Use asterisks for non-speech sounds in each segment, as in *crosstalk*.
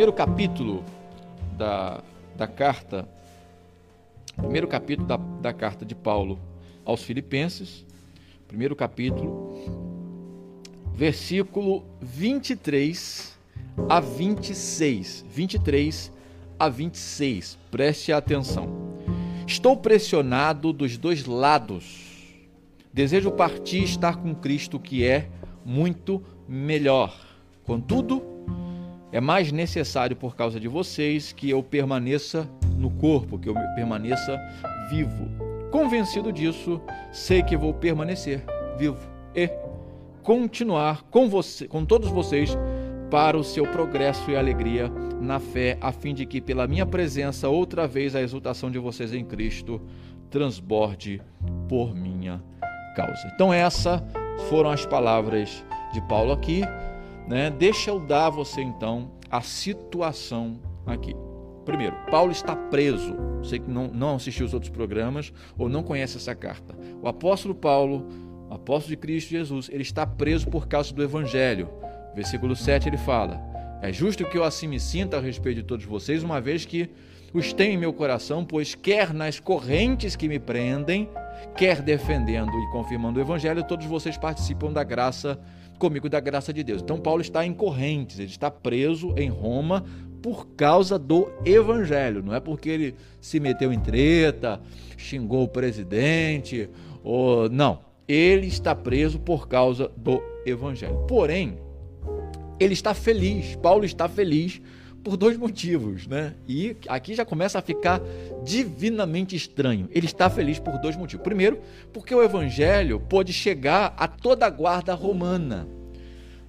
primeiro capítulo da, da carta, primeiro capítulo da, da carta de Paulo aos Filipenses, primeiro capítulo, versículo 23 a 26. 23 a 26. Preste atenção. Estou pressionado dos dois lados. Desejo partir e estar com Cristo, que é muito melhor. Contudo, é mais necessário por causa de vocês que eu permaneça no corpo, que eu permaneça vivo. Convencido disso, sei que vou permanecer vivo e continuar com você, com todos vocês para o seu progresso e alegria na fé, a fim de que pela minha presença outra vez a exultação de vocês em Cristo transborde por minha causa. Então essas foram as palavras de Paulo aqui, né? Deixa eu dar a você então a situação aqui. Primeiro, Paulo está preso. Você que não, não assistiu os outros programas ou não conhece essa carta. O apóstolo Paulo, o apóstolo de Cristo Jesus, ele está preso por causa do evangelho. Versículo 7 ele fala: É justo que eu assim me sinta a respeito de todos vocês, uma vez que os tenho em meu coração, pois quer nas correntes que me prendem, quer defendendo e confirmando o evangelho, todos vocês participam da graça comigo da graça de Deus. Então Paulo está em correntes, ele está preso em Roma por causa do evangelho, não é porque ele se meteu em treta, xingou o presidente, ou não. Ele está preso por causa do evangelho. Porém, ele está feliz, Paulo está feliz por dois motivos, né? E aqui já começa a ficar divinamente estranho. Ele está feliz por dois motivos. Primeiro, porque o evangelho pôde chegar a toda a guarda romana,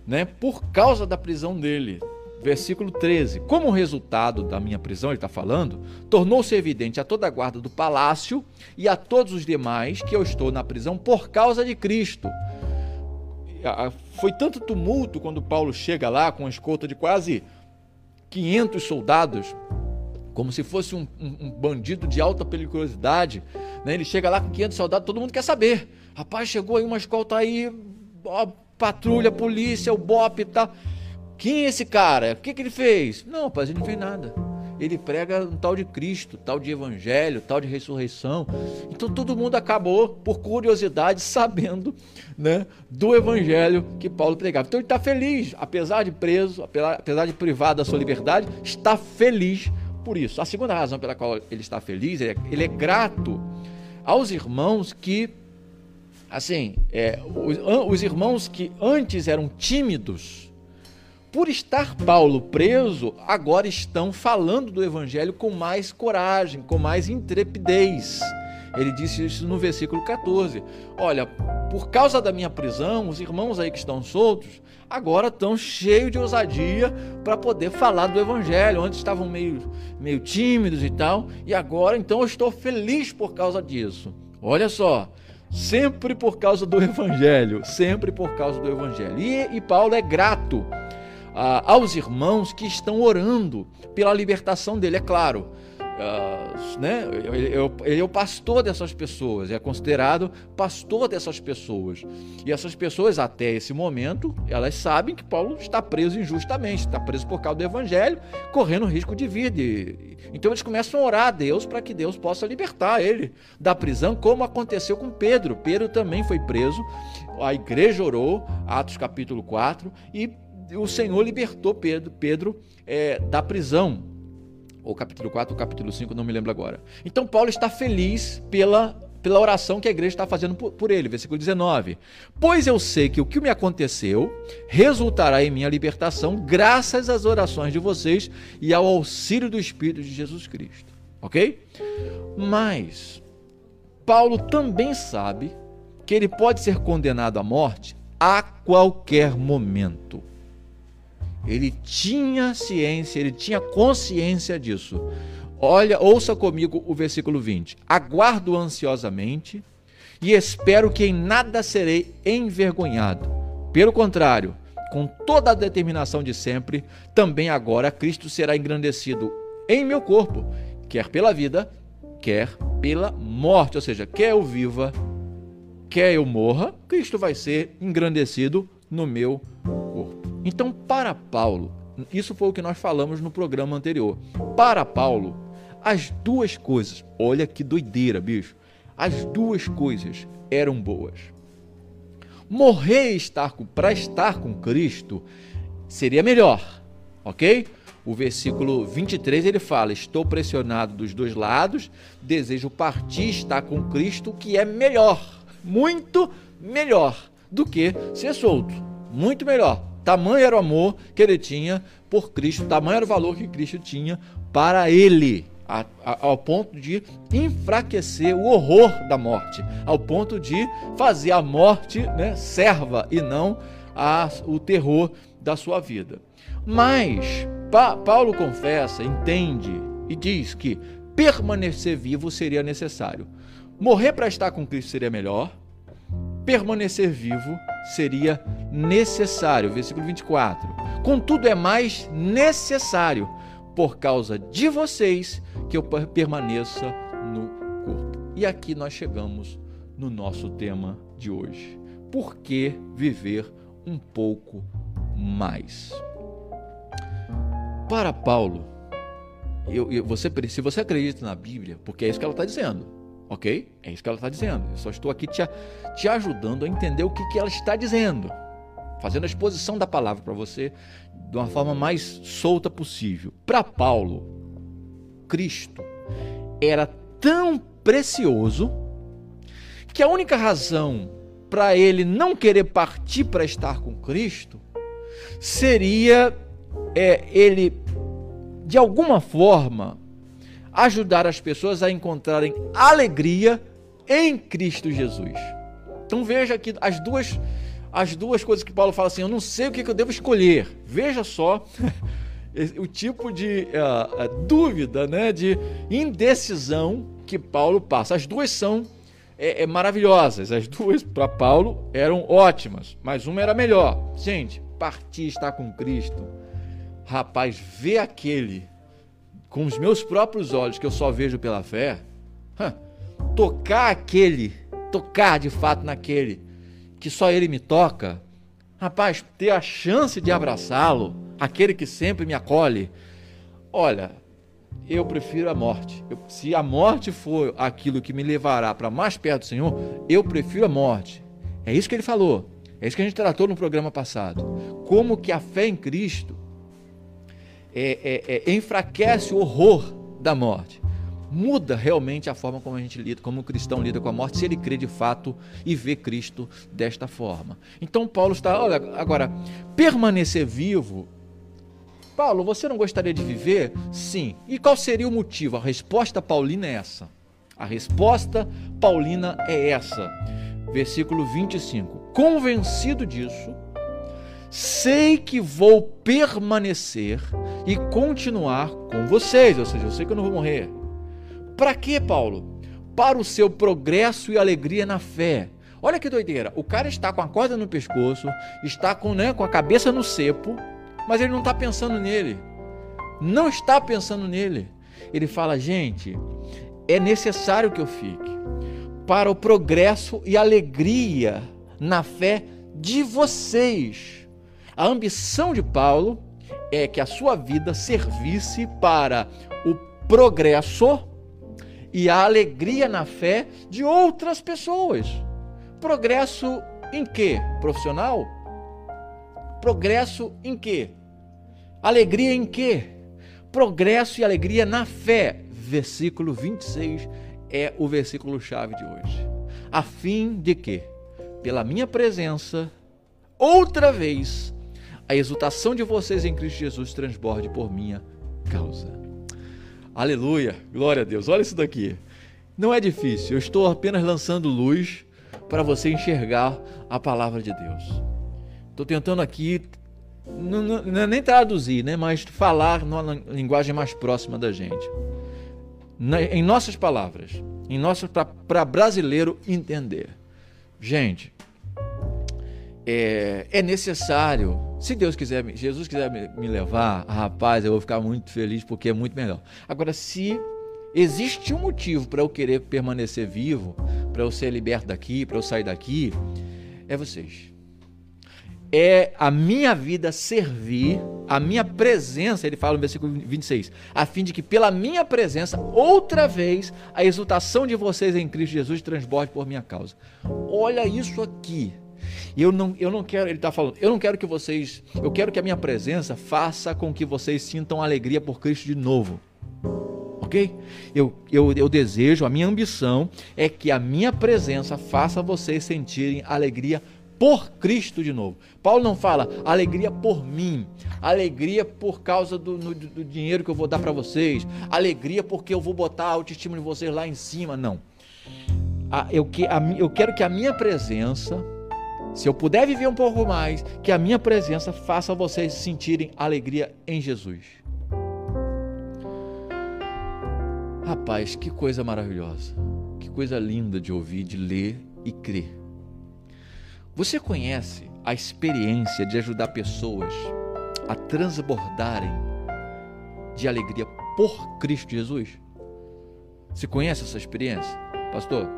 né? Por causa da prisão dele. Versículo 13. Como resultado da minha prisão, ele está falando, tornou-se evidente a toda a guarda do palácio e a todos os demais que eu estou na prisão por causa de Cristo foi tanto tumulto quando Paulo chega lá com uma escolta de quase 500 soldados, como se fosse um, um, um bandido de alta periculosidade. Né? Ele chega lá com 500 soldados, todo mundo quer saber. Rapaz, chegou aí uma escolta aí, ó, patrulha, polícia, o BOP e tal. Quem é esse cara? O que, que ele fez? Não, rapaz, ele não fez nada ele prega um tal de Cristo, tal de evangelho, tal de ressurreição. Então todo mundo acabou, por curiosidade, *laughs* sabendo né, do evangelho que Paulo pregava. Então ele está feliz, apesar de preso, apesar de privado da sua liberdade, está feliz por isso. A segunda razão pela qual ele está feliz, é, ele é grato aos irmãos que, assim, é, os, os irmãos que antes eram tímidos, por estar Paulo preso, agora estão falando do evangelho com mais coragem, com mais intrepidez. Ele disse isso no versículo 14. Olha, por causa da minha prisão, os irmãos aí que estão soltos, agora estão cheios de ousadia para poder falar do evangelho. Antes estavam meio, meio tímidos e tal, e agora então eu estou feliz por causa disso. Olha só, sempre por causa do evangelho, sempre por causa do evangelho. E, e Paulo é grato aos irmãos que estão orando pela libertação dele. É claro, uh, né? Ele, é o pastor dessas pessoas, é considerado pastor dessas pessoas. E essas pessoas, até esse momento, elas sabem que Paulo está preso injustamente, está preso por causa do evangelho, correndo risco de vida. Então eles começam a orar a Deus para que Deus possa libertar ele da prisão, como aconteceu com Pedro. Pedro também foi preso, a igreja orou, Atos capítulo 4, e o Senhor libertou Pedro, Pedro é, da prisão. Ou capítulo 4 ou capítulo 5, não me lembro agora. Então Paulo está feliz pela, pela oração que a igreja está fazendo por, por ele. Versículo 19. Pois eu sei que o que me aconteceu resultará em minha libertação, graças às orações de vocês e ao auxílio do Espírito de Jesus Cristo. Ok? Mas Paulo também sabe que ele pode ser condenado à morte a qualquer momento. Ele tinha ciência, ele tinha consciência disso. Olha, ouça comigo o versículo 20. Aguardo ansiosamente e espero que em nada serei envergonhado. Pelo contrário, com toda a determinação de sempre, também agora Cristo será engrandecido em meu corpo, quer pela vida, quer pela morte. Ou seja, quer eu viva, quer eu morra, Cristo vai ser engrandecido no meu corpo. Então, para Paulo, Isso foi o que nós falamos no programa anterior. Para Paulo, as duas coisas, olha que doideira, bicho. As duas coisas eram boas. Morrer para estar com Cristo seria melhor, ok? O versículo 23 ele fala: Estou pressionado dos dois lados, desejo partir, estar com Cristo, que é melhor, muito melhor do que ser solto. Muito melhor. Tamanho era o amor que ele tinha por Cristo, tamanho era o valor que Cristo tinha para ele, a, a, ao ponto de enfraquecer o horror da morte, ao ponto de fazer a morte né, serva e não a, o terror da sua vida. Mas pa, Paulo confessa, entende e diz que permanecer vivo seria necessário. Morrer para estar com Cristo seria melhor, permanecer vivo seria necessário. Versículo 24. Contudo, é mais necessário, por causa de vocês, que eu permaneça no corpo. E aqui nós chegamos no nosso tema de hoje. Por que viver um pouco mais? Para Paulo, eu, eu, você, se você acredita na Bíblia, porque é isso que ela está dizendo, Ok? É isso que ela está dizendo. Eu só estou aqui te, te ajudando a entender o que, que ela está dizendo. Fazendo a exposição da palavra para você de uma forma mais solta possível. Para Paulo, Cristo era tão precioso que a única razão para ele não querer partir para estar com Cristo seria é, ele, de alguma forma, ajudar as pessoas a encontrarem alegria em Cristo Jesus. Então veja aqui as duas as duas coisas que Paulo fala assim, eu não sei o que eu devo escolher. Veja só *laughs* o tipo de uh, dúvida, né, de indecisão que Paulo passa. As duas são é, é, maravilhosas. As duas para Paulo eram ótimas, mas uma era melhor. Gente, partir estar com Cristo. Rapaz, vê aquele com os meus próprios olhos, que eu só vejo pela fé, tocar aquele, tocar de fato naquele que só ele me toca, rapaz, ter a chance de abraçá-lo, aquele que sempre me acolhe, olha, eu prefiro a morte. Eu, se a morte for aquilo que me levará para mais perto do Senhor, eu prefiro a morte. É isso que ele falou. É isso que a gente tratou no programa passado. Como que a fé em Cristo é, é, é, enfraquece o horror da morte. Muda realmente a forma como a gente lida, como o cristão lida com a morte, se ele crê de fato e vê Cristo desta forma. Então Paulo está, olha, agora, permanecer vivo. Paulo, você não gostaria de viver? Sim. E qual seria o motivo? A resposta paulina é essa. A resposta paulina é essa. Versículo 25. Convencido disso, sei que vou permanecer e continuar com vocês, ou seja, eu sei que eu não vou morrer. Para quê, Paulo? Para o seu progresso e alegria na fé. Olha que doideira, o cara está com a corda no pescoço, está com, né, com a cabeça no cepo, mas ele não está pensando nele. Não está pensando nele. Ele fala, gente, é necessário que eu fique para o progresso e alegria na fé de vocês. A ambição de Paulo é que a sua vida servisse para o progresso e a alegria na fé de outras pessoas. Progresso em quê? Profissional? Progresso em quê? Alegria em quê? Progresso e alegria na fé. Versículo 26 é o versículo chave de hoje. A fim de que, pela minha presença, outra vez a exultação de vocês em Cristo Jesus transborde por minha causa. Aleluia, glória a Deus. Olha isso daqui. Não é difícil, eu estou apenas lançando luz para você enxergar a palavra de Deus. Estou tentando aqui, não, não, nem traduzir, né, mas falar numa linguagem mais próxima da gente. Na, em nossas palavras, em para brasileiro entender. Gente, é, é necessário. Se Deus quiser, Jesus quiser me levar, rapaz, eu vou ficar muito feliz porque é muito melhor. Agora, se existe um motivo para eu querer permanecer vivo, para eu ser liberto daqui, para eu sair daqui, é vocês. é a minha vida servir, a minha presença, ele fala no versículo 26, a fim de que pela minha presença, outra vez, a exultação de vocês em Cristo Jesus transborde por minha causa. Olha isso aqui. Eu não, eu não quero, ele está falando, eu não quero que vocês, eu quero que a minha presença faça com que vocês sintam alegria por Cristo de novo. Ok? Eu, eu, eu desejo, a minha ambição é que a minha presença faça vocês sentirem alegria por Cristo de novo. Paulo não fala alegria por mim, alegria por causa do, do, do dinheiro que eu vou dar para vocês, alegria porque eu vou botar a autoestima de vocês lá em cima. Não. Eu, eu quero que a minha presença, se eu puder viver um pouco mais, que a minha presença faça vocês sentirem alegria em Jesus. Rapaz, que coisa maravilhosa, que coisa linda de ouvir, de ler e crer. Você conhece a experiência de ajudar pessoas a transbordarem de alegria por Cristo Jesus? Você conhece essa experiência? Pastor,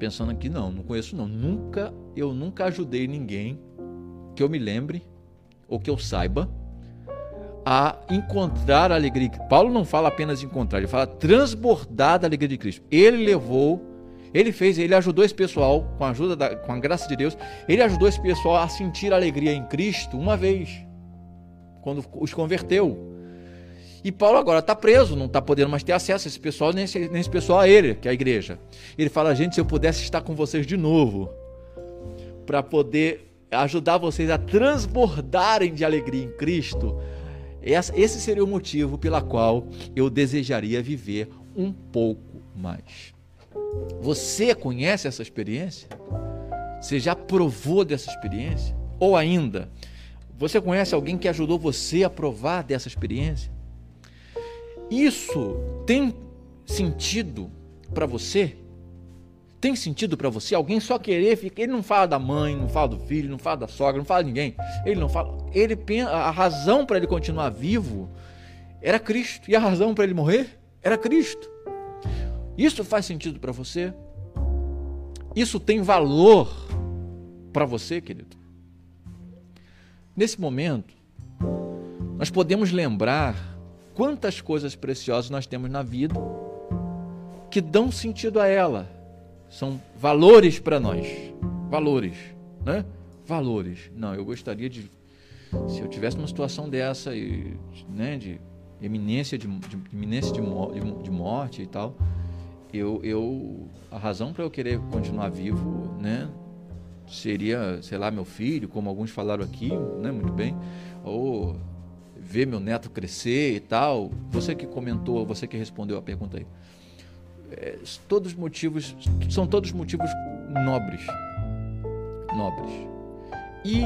pensando aqui não, não conheço não. Nunca, eu nunca ajudei ninguém que eu me lembre ou que eu saiba a encontrar a alegria. Paulo não fala apenas encontrar, ele fala transbordar da alegria de Cristo. Ele levou ele fez, ele ajudou esse pessoal, com a ajuda da, com a graça de Deus, ele ajudou esse pessoal a sentir alegria em Cristo uma vez, quando os converteu. E Paulo agora está preso, não está podendo mais ter acesso a esse pessoal, nem esse, nem esse pessoal a ele, que é a igreja. Ele fala, gente, se eu pudesse estar com vocês de novo, para poder ajudar vocês a transbordarem de alegria em Cristo, esse seria o motivo pela qual eu desejaria viver um pouco mais. Você conhece essa experiência? Você já provou dessa experiência? Ou ainda, você conhece alguém que ajudou você a provar dessa experiência? Isso tem sentido para você? Tem sentido para você? Alguém só querer ficar. Ele não fala da mãe, não fala do filho, não fala da sogra, não fala de ninguém. Ele não fala. Ele a razão para ele continuar vivo era Cristo. E a razão para ele morrer era Cristo. Isso faz sentido para você? Isso tem valor para você, querido? Nesse momento, nós podemos lembrar quantas coisas preciosas nós temos na vida que dão sentido a ela. São valores para nós. Valores, né? Valores. Não, eu gostaria de se eu tivesse uma situação dessa e, né, de eminência de, de iminência de, de, de morte e tal, eu, eu a razão para eu querer continuar vivo, né, seria, sei lá, meu filho, como alguns falaram aqui, né, muito bem, ou ver meu neto crescer e tal. Você que comentou, você que respondeu a pergunta aí. É, todos motivos, são todos motivos nobres. Nobres. E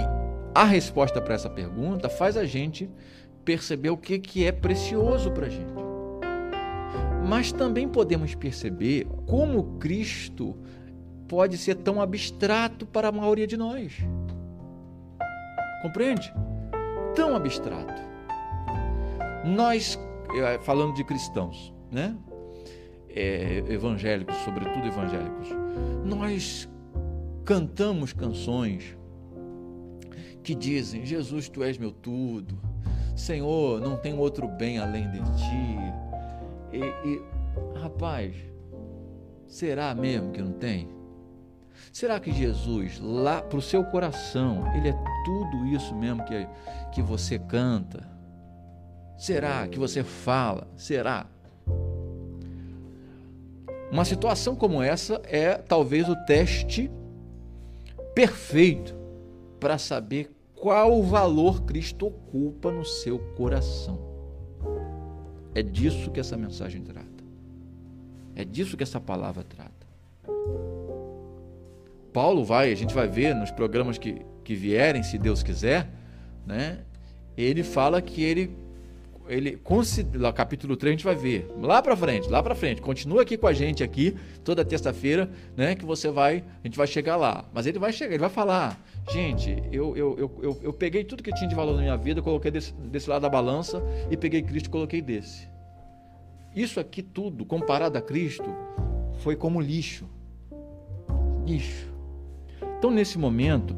a resposta para essa pergunta faz a gente perceber o que, que é precioso para a gente mas também podemos perceber como Cristo pode ser tão abstrato para a maioria de nós. Compreende? Tão abstrato. Nós, eh, falando de cristãos, né? É, evangélicos, sobretudo evangélicos, nós cantamos canções que dizem: Jesus, tu és meu tudo, Senhor, não tem outro bem além de ti. E, e rapaz, será mesmo que não tem? Será que Jesus, lá para o seu coração, ele é tudo isso mesmo que, que você canta? Será que você fala? Será? Uma situação como essa é talvez o teste perfeito para saber qual valor Cristo ocupa no seu coração. É disso que essa mensagem trata. É disso que essa palavra trata. Paulo vai, a gente vai ver nos programas que, que vierem, se Deus quiser, né? Ele fala que ele ele considera, capítulo 3 a gente vai ver. Lá para frente, lá para frente. Continua aqui com a gente aqui toda terça-feira, né, que você vai, a gente vai chegar lá. Mas ele vai chegar, ele vai falar: "Gente, eu eu, eu, eu, eu peguei tudo que tinha de valor na minha vida, coloquei desse, desse lado da balança e peguei Cristo e coloquei desse. Isso aqui tudo, comparado a Cristo, foi como lixo. Lixo. Então, nesse momento,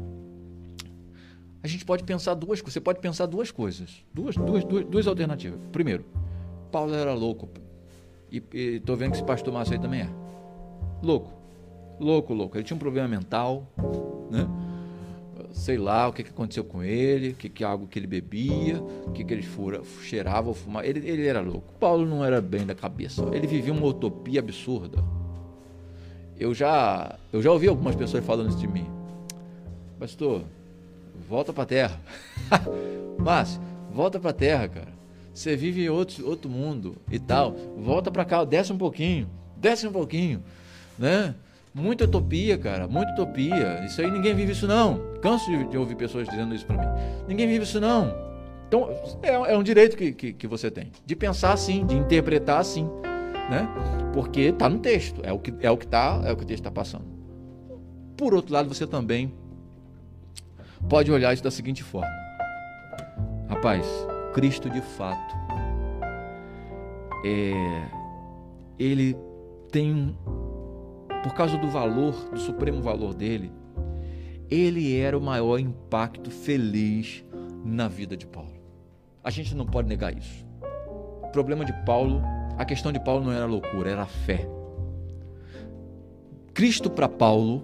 a gente pode pensar duas Você pode pensar duas coisas. Duas, duas, duas, duas alternativas. Primeiro, Paulo era louco. E, estou vendo que esse pastor Márcio aí também é. Louco. Louco, louco. Ele tinha um problema mental, né? Sei lá o que, que aconteceu com ele, o que, que algo que ele bebia, o que, que ele fura, cheirava ou fumava. Ele, ele era louco. Paulo não era bem da cabeça. Ele vivia uma utopia absurda. Eu já, eu já ouvi algumas pessoas falando isso de mim. Pastor, volta para a terra. *laughs* Márcio, volta para a terra, cara. Você vive em outro, outro mundo e tal. Volta para cá, desce um pouquinho, desce um pouquinho, né? Muita utopia, cara, muita utopia. Isso aí ninguém vive isso não. Canso de, de ouvir pessoas dizendo isso para mim. Ninguém vive isso não. Então, é, é um direito que, que, que, você tem de pensar assim, de interpretar assim, né? Porque está no texto, é o que é o que tá, é o que o texto está passando. Por outro lado, você também pode olhar isso da seguinte forma: rapaz, Cristo de fato, é, ele tem, por causa do valor, do supremo valor dele, ele era o maior impacto feliz na vida de Paulo. A gente não pode negar isso. O problema de Paulo, a questão de Paulo não era loucura, era fé. Cristo para Paulo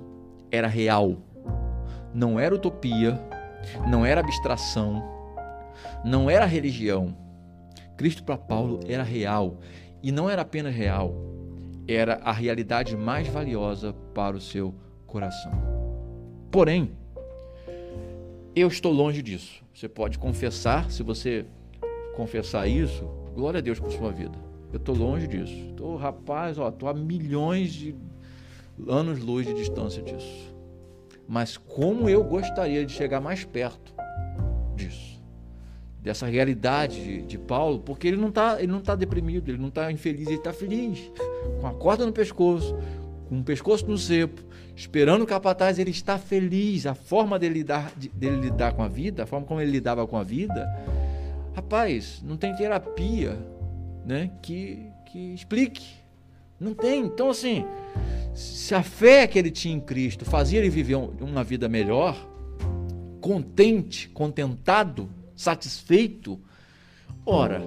era real, não era utopia, não era abstração, não era religião. Cristo para Paulo era real. E não era apenas real, era a realidade mais valiosa para o seu coração. Porém, eu estou longe disso. Você pode confessar, se você confessar isso, glória a Deus por sua vida. Eu estou longe disso. Estou, rapaz, estou a milhões de anos-luz de distância disso mas como eu gostaria de chegar mais perto disso, dessa realidade de, de Paulo, porque ele não está ele não tá deprimido, ele não está infeliz, ele está feliz, *laughs* com a corda no pescoço, com o pescoço no cepo, esperando o capataz, ele está feliz. A forma dele lidar, dele lidar com a vida, a forma como ele lidava com a vida, rapaz, não tem terapia, né, que que explique. Não tem. Então assim, se a fé que ele tinha em Cristo fazia ele viver uma vida melhor, contente, contentado, satisfeito, ora,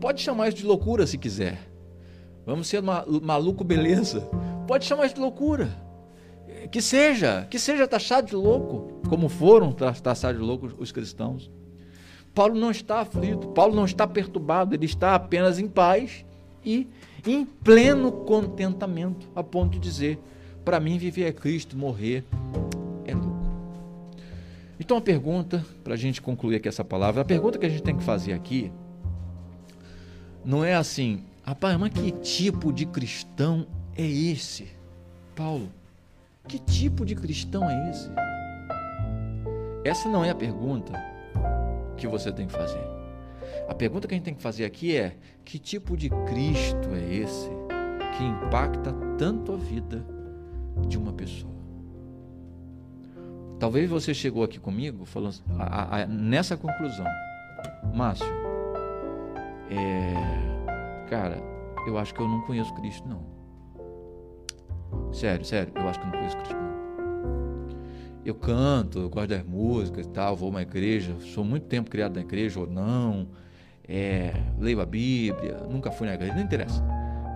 pode chamar isso de loucura se quiser. Vamos ser maluco, beleza? Pode chamar isso de loucura. Que seja, que seja taxado de louco, como foram taxados de louco os cristãos. Paulo não está aflito, Paulo não está perturbado, ele está apenas em paz e em pleno contentamento, a ponto de dizer: para mim, viver é Cristo, morrer é lucro. Então, a pergunta, para a gente concluir aqui essa palavra, a pergunta que a gente tem que fazer aqui não é assim, rapaz, mas que tipo de cristão é esse? Paulo, que tipo de cristão é esse? Essa não é a pergunta que você tem que fazer. A pergunta que a gente tem que fazer aqui é: que tipo de Cristo é esse que impacta tanto a vida de uma pessoa? Talvez você chegou aqui comigo falando a, a, nessa conclusão, Márcio. É, cara, eu acho que eu não conheço Cristo não. Sério, sério, eu acho que eu não conheço Cristo não. Eu canto, eu gosto das músicas e tal, vou uma igreja, sou muito tempo criado na igreja ou não é, leio a Bíblia, nunca fui na igreja, não interessa.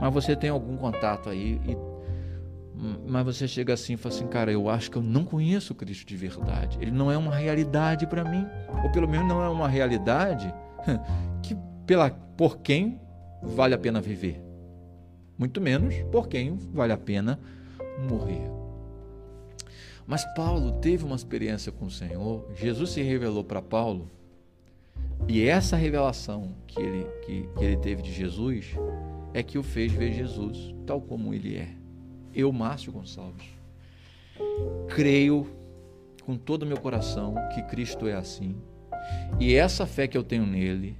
Mas você tem algum contato aí, e, mas você chega assim e fala assim, cara, eu acho que eu não conheço Cristo de verdade. Ele não é uma realidade para mim, ou pelo menos não é uma realidade *laughs* que pela por quem vale a pena viver. Muito menos por quem vale a pena morrer. Mas Paulo teve uma experiência com o Senhor. Jesus se revelou para Paulo e essa revelação que ele, que, que ele teve de Jesus é que o fez ver Jesus tal como ele é. Eu, Márcio Gonçalves, creio com todo o meu coração que Cristo é assim. E essa fé que eu tenho nele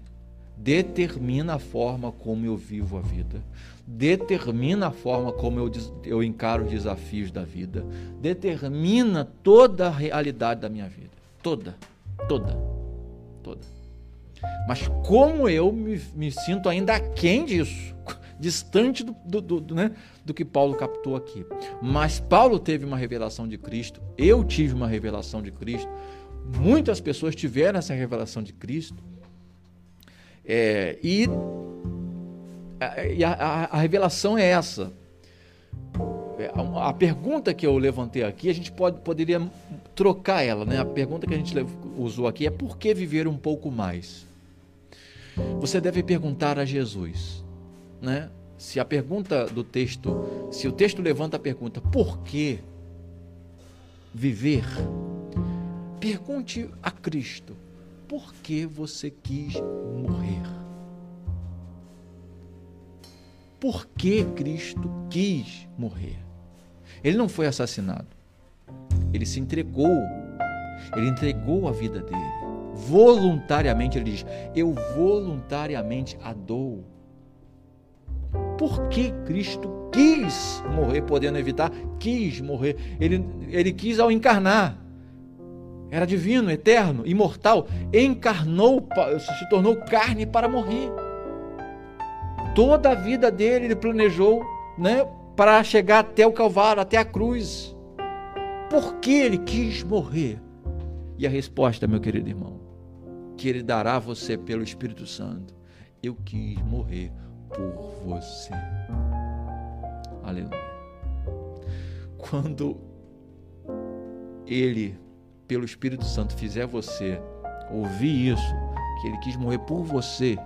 determina a forma como eu vivo a vida, determina a forma como eu, eu encaro os desafios da vida, determina toda a realidade da minha vida. Toda, toda, toda. Mas como eu me, me sinto ainda aquém disso, *laughs* distante do, do, do, né, do que Paulo captou aqui. Mas Paulo teve uma revelação de Cristo, eu tive uma revelação de Cristo, Muitas pessoas tiveram essa revelação de Cristo. É, e a, a, a, revelação é essa. É, a, a pergunta que eu levantei aqui, a gente pode, poderia trocar ela. Né? A pergunta que a gente usou aqui é por que viver um pouco mais? Você deve perguntar a Jesus. Né? Se a pergunta do texto, se o texto levanta a pergunta, por que viver? Pergunte a Cristo: por que você quis morrer? Por que Cristo quis morrer? Ele não foi assassinado. Ele se entregou. Ele entregou a vida dele. Voluntariamente, ele diz: Eu voluntariamente a dou. Por que Cristo quis morrer, podendo evitar? Quis morrer. Ele, ele quis ao encarnar era divino, eterno, imortal, encarnou, se tornou carne para morrer. Toda a vida dele ele planejou, né, para chegar até o Calvário, até a cruz. Por que ele quis morrer? E a resposta, meu querido irmão, que ele dará a você pelo Espírito Santo. Eu quis morrer por você. Aleluia. Quando ele pelo Espírito Santo fizer você ouvir isso, que ele quis morrer por você,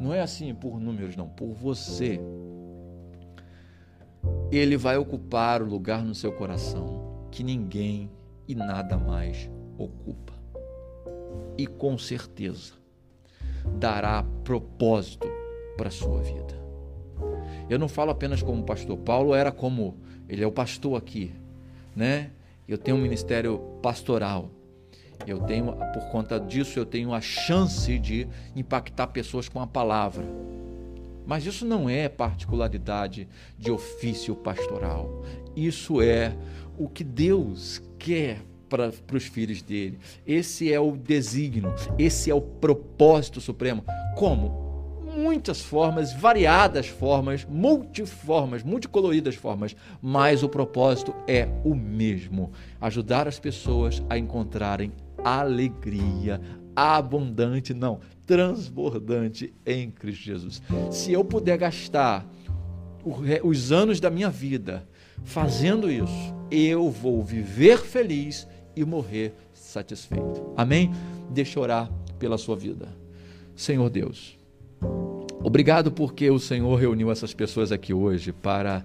não é assim por números, não, por você, ele vai ocupar o lugar no seu coração que ninguém e nada mais ocupa. E com certeza dará propósito para a sua vida. Eu não falo apenas como pastor. Paulo era como, ele é o pastor aqui, né? Eu tenho um ministério pastoral. Eu tenho, por conta disso, eu tenho a chance de impactar pessoas com a palavra. Mas isso não é particularidade de ofício pastoral. Isso é o que Deus quer para, os filhos dele. Esse é o desígnio, esse é o propósito supremo. Como? muitas formas, variadas formas, multiformas, multicoloridas formas, mas o propósito é o mesmo: ajudar as pessoas a encontrarem alegria abundante, não, transbordante em Cristo Jesus. Se eu puder gastar os anos da minha vida fazendo isso, eu vou viver feliz e morrer satisfeito. Amém? Deixa eu orar pela sua vida. Senhor Deus, Obrigado porque o Senhor reuniu essas pessoas aqui hoje para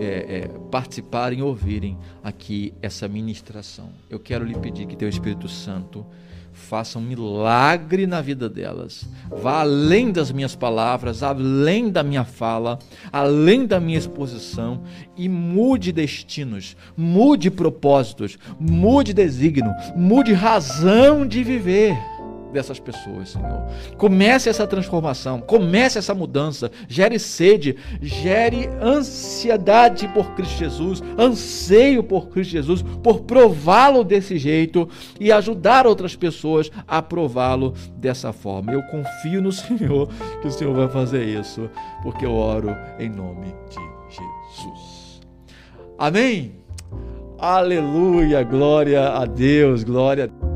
é, é, participarem ouvirem aqui essa ministração. Eu quero lhe pedir que Teu Espírito Santo faça um milagre na vida delas. Vá além das minhas palavras, além da minha fala, além da minha exposição e mude destinos, mude propósitos, mude desígnio, mude razão de viver dessas pessoas, Senhor. Comece essa transformação, comece essa mudança, gere sede, gere ansiedade por Cristo Jesus, anseio por Cristo Jesus, por prová-lo desse jeito e ajudar outras pessoas a prová-lo dessa forma. Eu confio no *laughs* Senhor que o Senhor vai fazer isso, porque eu oro em nome de Jesus. Amém. Aleluia, glória a Deus, glória a Deus.